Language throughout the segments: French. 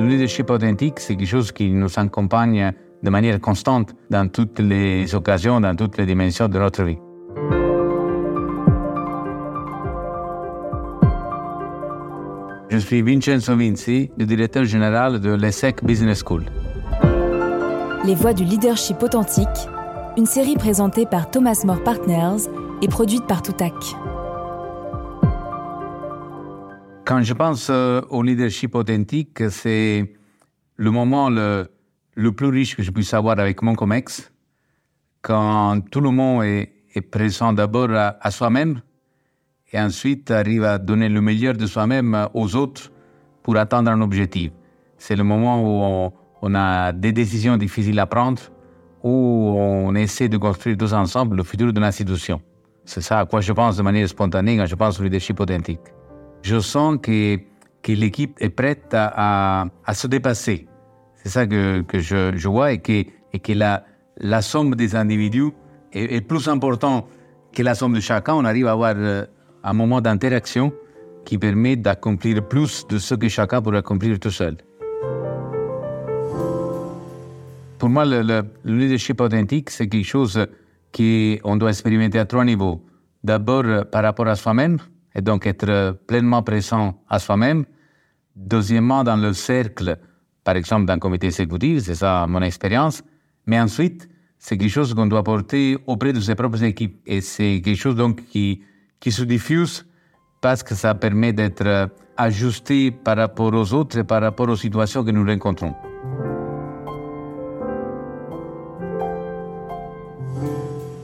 Le leadership authentique, c'est quelque chose qui nous accompagne de manière constante dans toutes les occasions, dans toutes les dimensions de notre vie. Je suis Vincenzo Vinci, le directeur général de l'ESSEC Business School. Les voix du leadership authentique, une série présentée par Thomas More Partners et produite par Toutac. Quand je pense euh, au leadership authentique, c'est le moment le, le, plus riche que je puisse avoir avec mon COMEX, quand tout le monde est, présent d'abord à, à soi-même et ensuite arrive à donner le meilleur de soi-même aux autres pour atteindre un objectif. C'est le moment où on, on, a des décisions difficiles à prendre, où on essaie de construire tous ensemble le futur de l'institution. C'est ça à quoi je pense de manière spontanée quand je pense au leadership authentique je sens que, que l'équipe est prête à, à, se dépasser. C'est ça que, que je, vois et que, et que la, la somme des individus est, plus importante que la somme de chacun. On arrive à avoir euh, un moment d'interaction qui permet d'accomplir plus de ce que chacun pourrait accomplir tout seul. Pour moi, le, le, le leadership authentique, c'est quelque chose qu'on doit expérimenter à trois niveaux. D'abord, par rapport à soi-même, et donc être pleinement présent à soi-même. Deuxièmement, dans le cercle, par exemple, d'un comité exécutif, c'est ça mon expérience. Mais ensuite, c'est quelque chose qu'on doit porter auprès de ses propres équipes. Et c'est quelque chose donc qui, qui se diffuse parce que ça permet d'être ajusté par rapport aux autres et par rapport aux situations que nous rencontrons.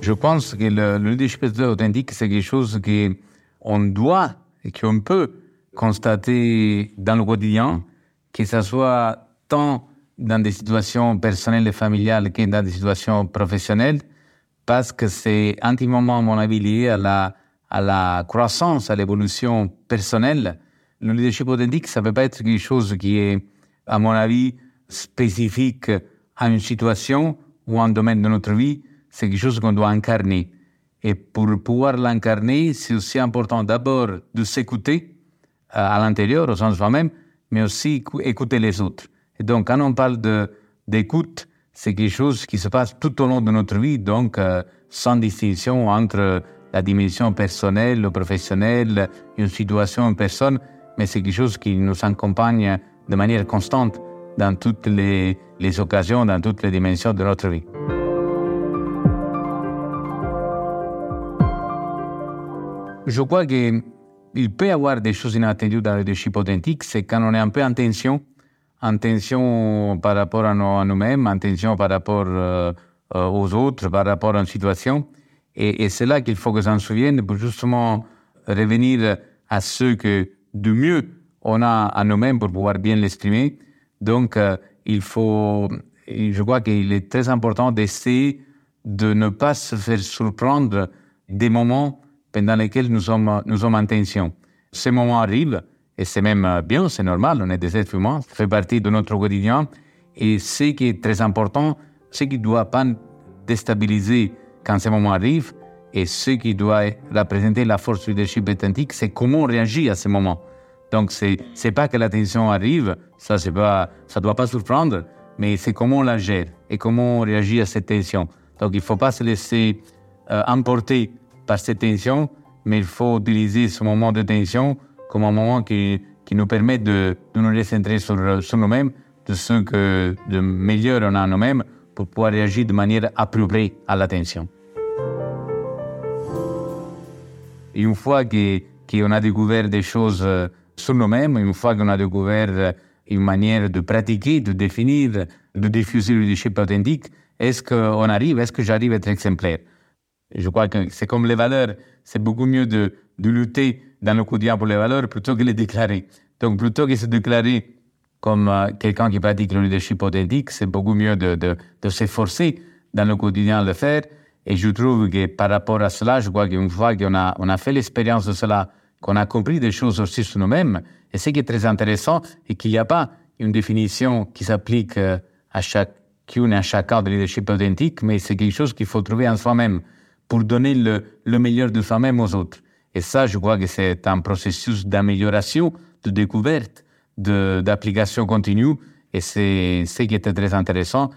Je pense que le, le leadership authentique, c'est quelque chose qui on doit et qu'on peut constater dans le quotidien, que ce soit tant dans des situations personnelles et familiales que dans des situations professionnelles, parce que c'est intimement, à mon avis, lié à la, à la croissance, à l'évolution personnelle. Le leadership authentique, ça ne peut pas être quelque chose qui est, à mon avis, spécifique à une situation ou à un domaine de notre vie. C'est quelque chose qu'on doit incarner. Et pour pouvoir l'incarner, c'est aussi important d'abord de s'écouter euh, à l'intérieur, au sens de soi-même, mais aussi écouter les autres. Et donc, quand on parle d'écoute, c'est quelque chose qui se passe tout au long de notre vie, donc euh, sans distinction entre la dimension personnelle ou professionnelle, une situation, une personne, mais c'est quelque chose qui nous accompagne de manière constante dans toutes les, les occasions, dans toutes les dimensions de notre vie. Je crois qu'il peut y avoir des choses inattendues dans le leadership authentique, c'est quand on est un peu en tension, en tension par rapport à, nous, à nous-mêmes, en tension par rapport euh, aux autres, par rapport à une situation. Et, et c'est là qu'il faut que s'en souvienne pour justement revenir à ce que de mieux on a à nous-mêmes pour pouvoir bien l'exprimer. Donc, euh, il faut, je crois qu'il est très important d'essayer de ne pas se faire surprendre des moments pendant lesquels nous sommes, nous sommes en tension. Ces moments arrivent, et c'est même bien, c'est normal, on est des êtres humains, ça fait partie de notre quotidien. Et ce qui est très important, ce qui ne doit pas déstabiliser quand ces moments arrivent, et ce qui doit représenter la force du leadership authentique, c'est comment on réagit à ces moments. Donc, c'est n'est pas que la tension arrive, ça ne doit pas surprendre, mais c'est comment on la gère et comment on réagit à cette tension. Donc, il ne faut pas se laisser euh, emporter par cette tension, mais il faut utiliser ce moment de tension comme un moment qui, qui nous permet de, de nous recentrer sur, sur nous-mêmes, de ce que de meilleur on a en nous-mêmes pour pouvoir réagir de manière appropriée à la tension. Et une fois qu'on qu a découvert des choses euh, sur nous-mêmes, une fois qu'on a découvert euh, une manière de pratiquer, de définir, de diffuser le leadership authentique, est-ce qu'on arrive, est-ce que j'arrive à être exemplaire? Je crois que c'est comme les valeurs. C'est beaucoup mieux de, de lutter dans le quotidien pour les valeurs plutôt que les déclarer. Donc, plutôt que se déclarer comme euh, quelqu'un qui pratique le leadership authentique, c'est beaucoup mieux de, de, de s'efforcer dans le quotidien de le faire. Et je trouve que par rapport à cela, je crois qu'une fois qu'on a, on a fait l'expérience de cela, qu'on a compris des choses aussi sur nous-mêmes, et ce qui est très intéressant, et qu'il n'y a pas une définition qui s'applique euh, à chacune et à chacun de leadership authentique, mais c'est quelque chose qu'il faut trouver en soi-même pour donner le, le meilleur de soi-même aux autres. Et ça, je crois que c'est un processus d'amélioration, de découverte, d'application continue. Et c'est ce qui était très intéressant,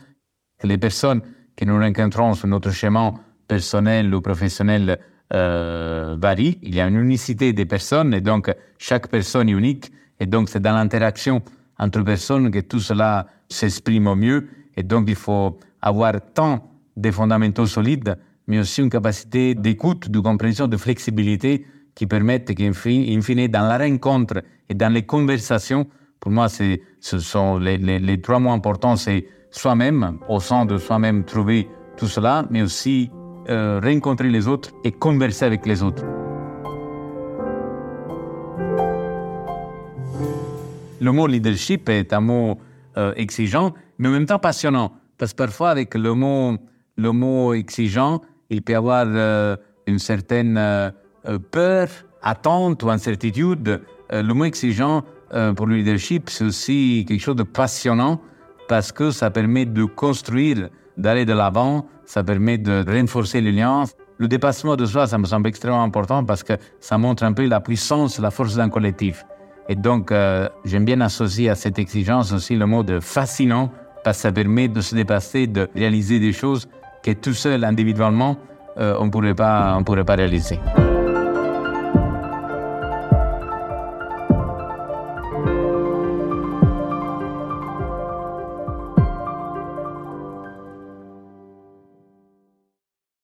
que les personnes que nous rencontrons sur notre chemin personnel ou professionnel euh, varient. Il y a une unicité des personnes et donc chaque personne est unique. Et donc c'est dans l'interaction entre personnes que tout cela s'exprime au mieux. Et donc il faut avoir tant des fondamentaux solides, mais aussi une capacité d'écoute, de compréhension, de flexibilité qui permettent qu'in fine, dans la rencontre et dans les conversations, pour moi, ce sont les, trois mots importants, c'est soi-même, au sein de soi-même, trouver tout cela, mais aussi euh, rencontrer les autres et converser avec les autres. Le mot leadership est un mot euh, exigeant, mais en même temps passionnant, parce que parfois avec le mot, le mot exigeant, il peut y avoir euh, une certaine euh, peur, attente ou incertitude. Euh, le mot exigeant euh, pour le leadership, c'est aussi quelque chose de passionnant parce que ça permet de construire, d'aller de l'avant, ça permet de renforcer les liens. Le dépassement de soi, ça me semble extrêmement important parce que ça montre un peu la puissance, la force d'un collectif. Et donc, euh, j'aime bien associer à cette exigence aussi le mot de fascinant parce que ça permet de se dépasser, de réaliser des choses que tout seul, individuellement, euh, on ne pourrait pas, on pourrait pas réaliser.